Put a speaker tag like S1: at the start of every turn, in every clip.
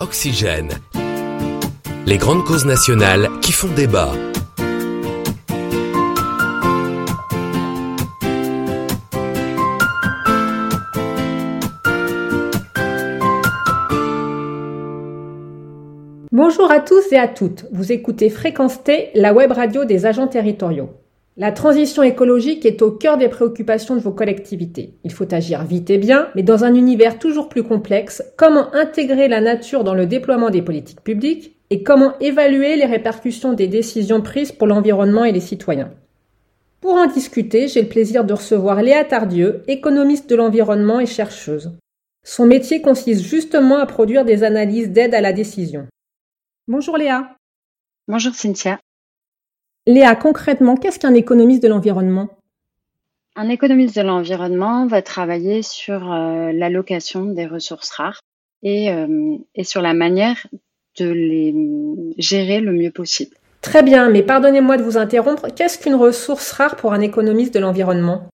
S1: Oxygène. Les grandes causes nationales qui font débat.
S2: Bonjour à tous et à toutes. Vous écoutez Fréquence T, la web radio des agents territoriaux. La transition écologique est au cœur des préoccupations de vos collectivités. Il faut agir vite et bien, mais dans un univers toujours plus complexe, comment intégrer la nature dans le déploiement des politiques publiques et comment évaluer les répercussions des décisions prises pour l'environnement et les citoyens? Pour en discuter, j'ai le plaisir de recevoir Léa Tardieu, économiste de l'environnement et chercheuse. Son métier consiste justement à produire des analyses d'aide à la décision. Bonjour Léa.
S3: Bonjour Cynthia.
S2: Léa, concrètement, qu'est-ce qu'un économiste de l'environnement?
S3: Un économiste de l'environnement va travailler sur euh, l'allocation des ressources rares et, euh, et sur la manière de les gérer le mieux possible.
S2: Très bien, mais pardonnez-moi de vous interrompre. Qu'est-ce qu'une ressource rare pour un économiste de l'environnement?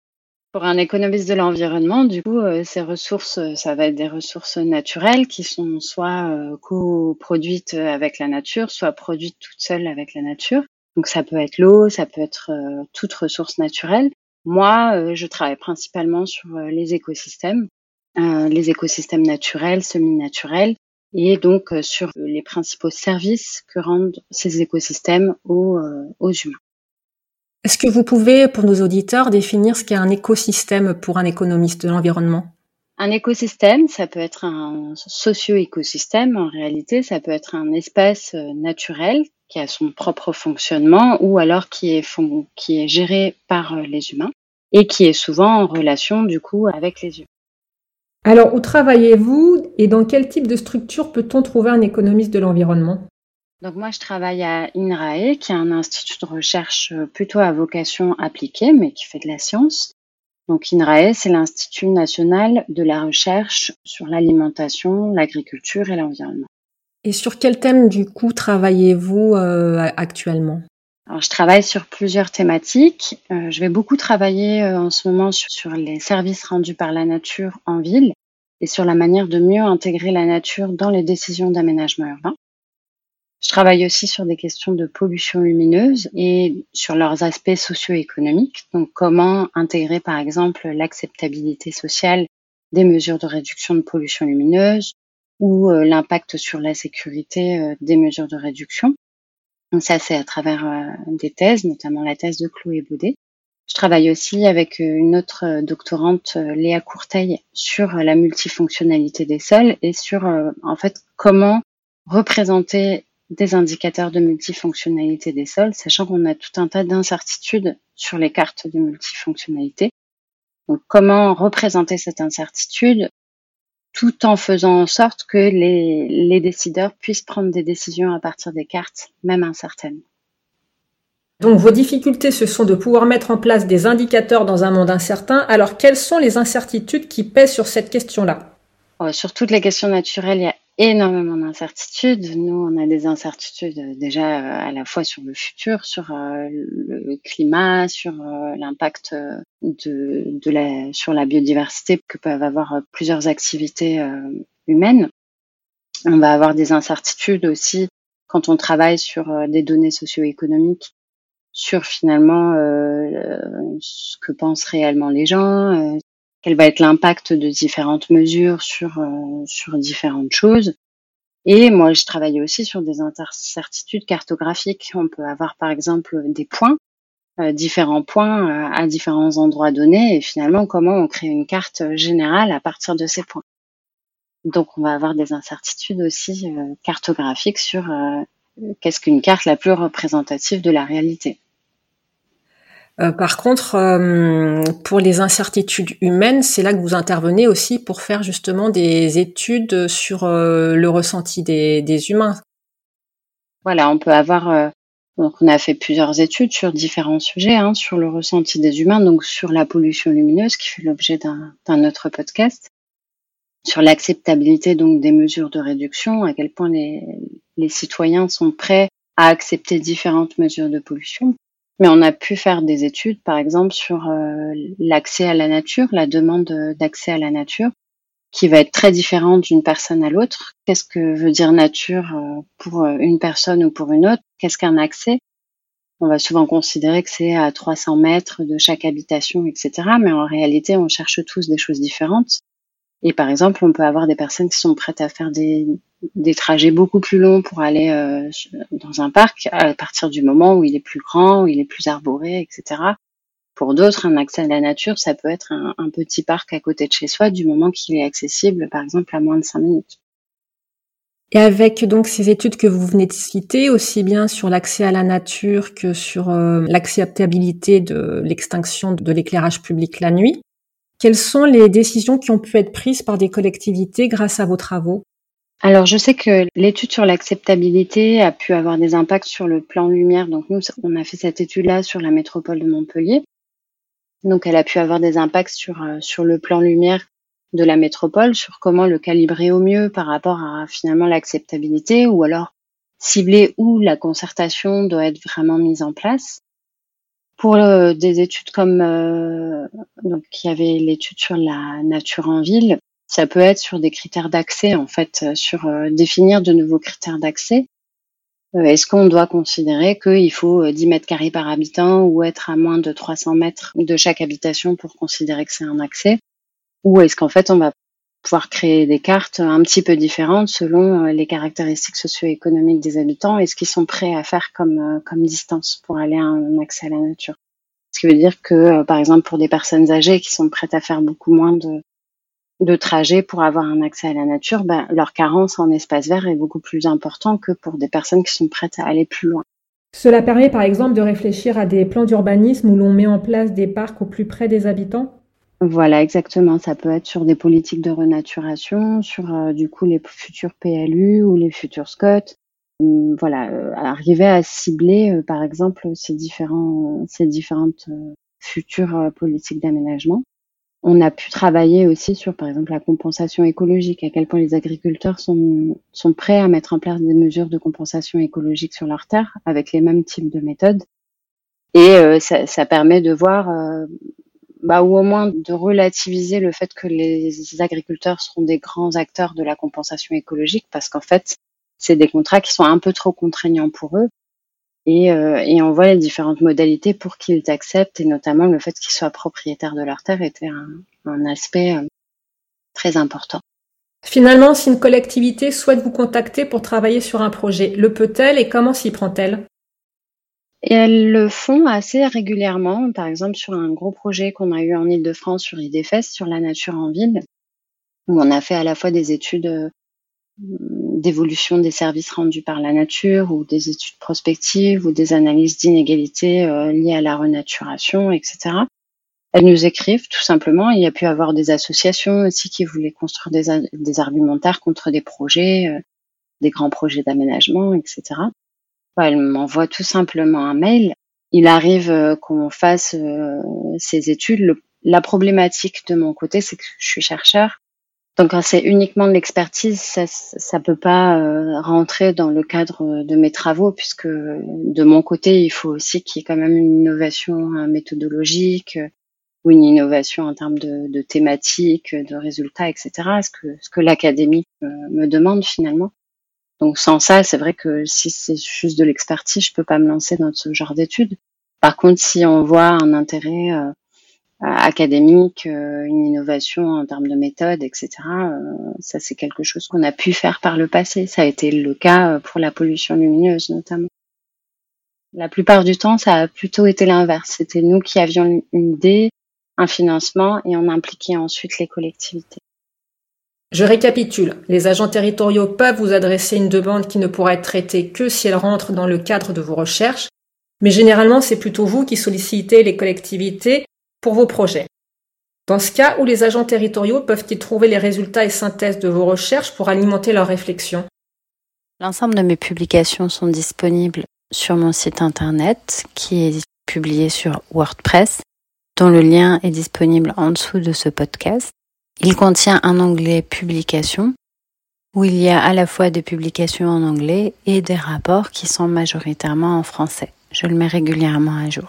S3: Pour un économiste de l'environnement, du coup, euh, ces ressources, euh, ça va être des ressources naturelles qui sont soit euh, coproduites avec la nature, soit produites toutes seules avec la nature. Donc ça peut être l'eau, ça peut être toute ressource naturelle. Moi, je travaille principalement sur les écosystèmes, les écosystèmes naturels, semi-naturels, et donc sur les principaux services que rendent ces écosystèmes aux, aux humains.
S2: Est-ce que vous pouvez, pour nos auditeurs, définir ce qu'est un écosystème pour un économiste de l'environnement?
S3: Un écosystème, ça peut être un socio-écosystème, en réalité, ça peut être un espace euh, naturel qui a son propre fonctionnement ou alors qui est, qui est géré par euh, les humains et qui est souvent en relation du coup avec les humains.
S2: Alors, où travaillez-vous et dans quel type de structure peut-on trouver un économiste de l'environnement?
S3: Donc moi, je travaille à INRAE, qui est un institut de recherche euh, plutôt à vocation appliquée, mais qui fait de la science. Donc INRAE, c'est l'Institut national de la recherche sur l'alimentation, l'agriculture et l'environnement.
S2: Et sur quel thème, du coup, travaillez-vous euh, actuellement?
S3: Je travaille sur plusieurs thématiques. Euh, je vais beaucoup travailler en ce moment sur, les services rendus par la nature en ville et sur la manière de mieux intégrer la nature dans les décisions d'aménagement urbain. Je travaille aussi sur des questions de pollution lumineuse et sur leurs aspects socio-économiques. Donc, comment intégrer, par exemple, l'acceptabilité sociale des mesures de réduction de pollution lumineuse ou euh, l'impact sur la sécurité euh, des mesures de réduction. Ça, c'est à travers euh, des thèses, notamment la thèse de Chloé Baudet. Je travaille aussi avec une autre doctorante, Léa Courteil, sur la multifonctionnalité des sols et sur, en fait, comment représenter des indicateurs de multifonctionnalité des sols, sachant qu'on a tout un tas d'incertitudes sur les cartes de multifonctionnalité. Donc, comment représenter cette incertitude tout en faisant en sorte que les, les décideurs puissent prendre des décisions à partir des cartes, même incertaines.
S2: Donc vos difficultés, ce sont de pouvoir mettre en place des indicateurs dans un monde incertain. Alors quelles sont les incertitudes qui pèsent sur cette question-là?
S3: Oh, Sur toutes les questions naturelles, il y a énormément d'incertitudes. Nous, on a des incertitudes euh, déjà euh, à la fois sur le futur, sur euh, le climat, sur l'impact de, de la, sur la biodiversité que peuvent avoir plusieurs activités humaines. On va avoir des incertitudes aussi quand on travaille sur des données socio-économiques, sur finalement ce que pensent réellement les gens, quel va être l'impact de différentes mesures sur, euh, sur différentes choses. Et moi, je travaille aussi sur des incertitudes cartographiques. On peut avoir par exemple des points, euh, différents points euh, à différents endroits donnés, et finalement comment on crée une carte générale à partir de ces points. Donc on va avoir des incertitudes aussi cartographiques sur qu'est-ce qu'une carte la plus représentative de la réalité.
S2: Euh, par contre, euh, pour les incertitudes humaines, c'est là que vous intervenez aussi pour faire justement des études sur euh, le ressenti des, humains.
S3: Voilà, on peut avoir. donc, on a fait plusieurs études sur différents sujets, hein, sur le ressenti des humains, donc sur la pollution lumineuse qui fait l'objet d'un autre podcast, sur l'acceptabilité donc des mesures de réduction, à quel point les, les citoyens sont prêts à accepter différentes mesures de pollution mais on a pu faire des études, par exemple, sur euh, l'accès à la nature, la demande d'accès à la nature, qui va être très différent d'une personne à l'autre. Qu'est-ce que veut dire nature euh, pour euh, une personne ou pour une autre? Qu'est-ce qu'un accès? On va souvent considérer que c'est à 300 mètres de chaque habitation, etc. Mais en réalité, on cherche tous des choses différentes. Et par exemple, on peut avoir des personnes qui sont prêtes à faire des, trajets beaucoup plus longs pour aller euh, dans un parc à partir du moment où il est plus grand, où il est plus arboré, etc. Pour d'autres, un accès à la nature, ça peut être un, petit parc à côté de chez soi, du moment qu'il est accessible, par exemple, à moins de 5 minutes.
S2: Et avec donc ces études que vous venez de citer, aussi bien sur l'accès à la nature que sur euh, l'acceptabilité de l'extinction de l'éclairage public la nuit, quelles sont les décisions qui ont pu être prises par des collectivités grâce à vos travaux?
S3: Alors, je sais que l'étude sur l'acceptabilité a pu avoir des impacts sur le plan lumière. Donc, nous, on a fait cette étude-là sur la métropole de Montpellier. Donc, elle a pu avoir des impacts sur, euh, sur le plan lumière de la métropole, sur comment le calibrer au mieux par rapport à finalement l'acceptabilité ou alors cibler où la concertation doit être vraiment mise en place. Pour euh, des études comme euh, donc il y avait l'étude sur la nature en ville, ça peut être sur des critères d'accès en fait, sur définir de nouveaux critères d'accès. Euh, est-ce qu'on doit considérer qu'il faut 10 euh, mètres carrés par habitant ou être à moins de 300 mètres de chaque habitation pour considérer que c'est un accès? Ou est-ce qu'en fait on va pouvoir créer des cartes un petit peu différentes selon euh, les caractéristiques socio-économiques des habitants et ce qu'ils sont prêts à faire comme, comme distance pour aller à un accès à la nature. Ce qui veut dire que, par exemple, pour des personnes âgées qui sont prêtes à faire beaucoup moins de, de trajet pour avoir un accès à la nature, ben, leur carence en espace vert est beaucoup plus important que pour des personnes qui sont prêtes à aller plus loin.
S2: Cela permet par exemple de réfléchir à des plans d'urbanisme où l'on met en place des parcs au plus près des habitants?
S3: Voilà, exactement. Ça peut être sur des politiques de renaturation, sur euh, du coup les futurs PLU ou les futurs SCOT. Hum, voilà, euh, arriver à cibler euh, par exemple ces, différents, ces différentes futures politiques d'aménagement. On a pu travailler aussi sur, par exemple, la compensation écologique, à quel point les agriculteurs sont, sont prêts à mettre en place des mesures de compensation écologique sur leur terre avec les mêmes types de méthodes. Et euh, ça, ça, permet de voir, euh, bah, ou au moins de relativiser le fait que les agriculteurs seront des grands acteurs de la compensation écologique, parce qu'en fait, c'est des contrats qui sont un peu trop contraignants pour eux et, euh, et on voit les différentes modalités pour qu'ils acceptent, et notamment le fait qu'ils soient propriétaires de leur terre était un, un aspect euh, très important.
S2: Finalement, si une collectivité souhaite vous contacter pour travailler sur un projet, le peut-elle et comment s'y prend-elle?
S3: Et elles le font assez régulièrement, par exemple sur un gros projet qu'on a eu en Ile-de-France sur IDFES, sur la nature en ville, où on a fait à la fois des études euh, d'évolution des services rendus par la nature ou des études prospectives ou des analyses d'inégalités euh, liées à la renaturation, etc. Elles nous écrivent tout simplement. Il y a pu avoir des associations aussi qui voulaient construire des, des argumentaires contre des projets, euh, des grands projets d'aménagement, etc. elles m'envoient tout simplement un mail. Il arrive euh, qu'on fasse ces études. la problématique de mon côté, c'est que je suis chercheur donc quand c'est uniquement de l'expertise, ça ça peut pas euh, rentrer dans le cadre de mes travaux puisque de mon côté, il faut aussi qu'il y ait quand même une innovation euh, méthodologique euh, ou une innovation en termes de, de thématiques, de résultats, etc. Ce que ce que l'académie me demande finalement. Donc sans ça, c'est vrai que si c'est juste de l'expertise, je peux pas me lancer dans ce genre d'études. Par contre, si on voit un intérêt académique, euh, une innovation en termes de méthode, etc. Euh, ça, c'est quelque chose qu'on a pu faire par le passé. Ça a été le cas euh, pour la pollution lumineuse, notamment. La plupart du temps, ça a plutôt été l'inverse. C'était nous qui avions une idée, un financement, et on impliquait ensuite les collectivités.
S2: Je récapitule. Les agents territoriaux peuvent vous adresser une demande qui ne pourra être traitée que si elle rentre dans le cadre de vos recherches, mais généralement c'est plutôt vous qui sollicitez les collectivités pour vos projets. Dans ce cas, où les agents territoriaux peuvent-ils trouver les résultats et synthèses de vos recherches pour alimenter leurs réflexions
S4: L'ensemble de mes publications sont disponibles sur mon site internet qui est publié sur WordPress, dont le lien est disponible en dessous de ce podcast. Il contient un onglet publications où il y a à la fois des publications en anglais et des rapports qui sont majoritairement en français. Je le mets régulièrement à jour.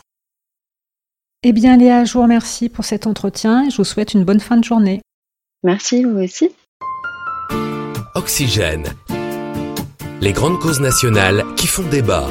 S2: Eh bien Léa, je vous remercie pour cet entretien et je vous souhaite une bonne fin de journée.
S3: Merci, vous aussi.
S1: Oxygène. Les grandes causes nationales qui font débat.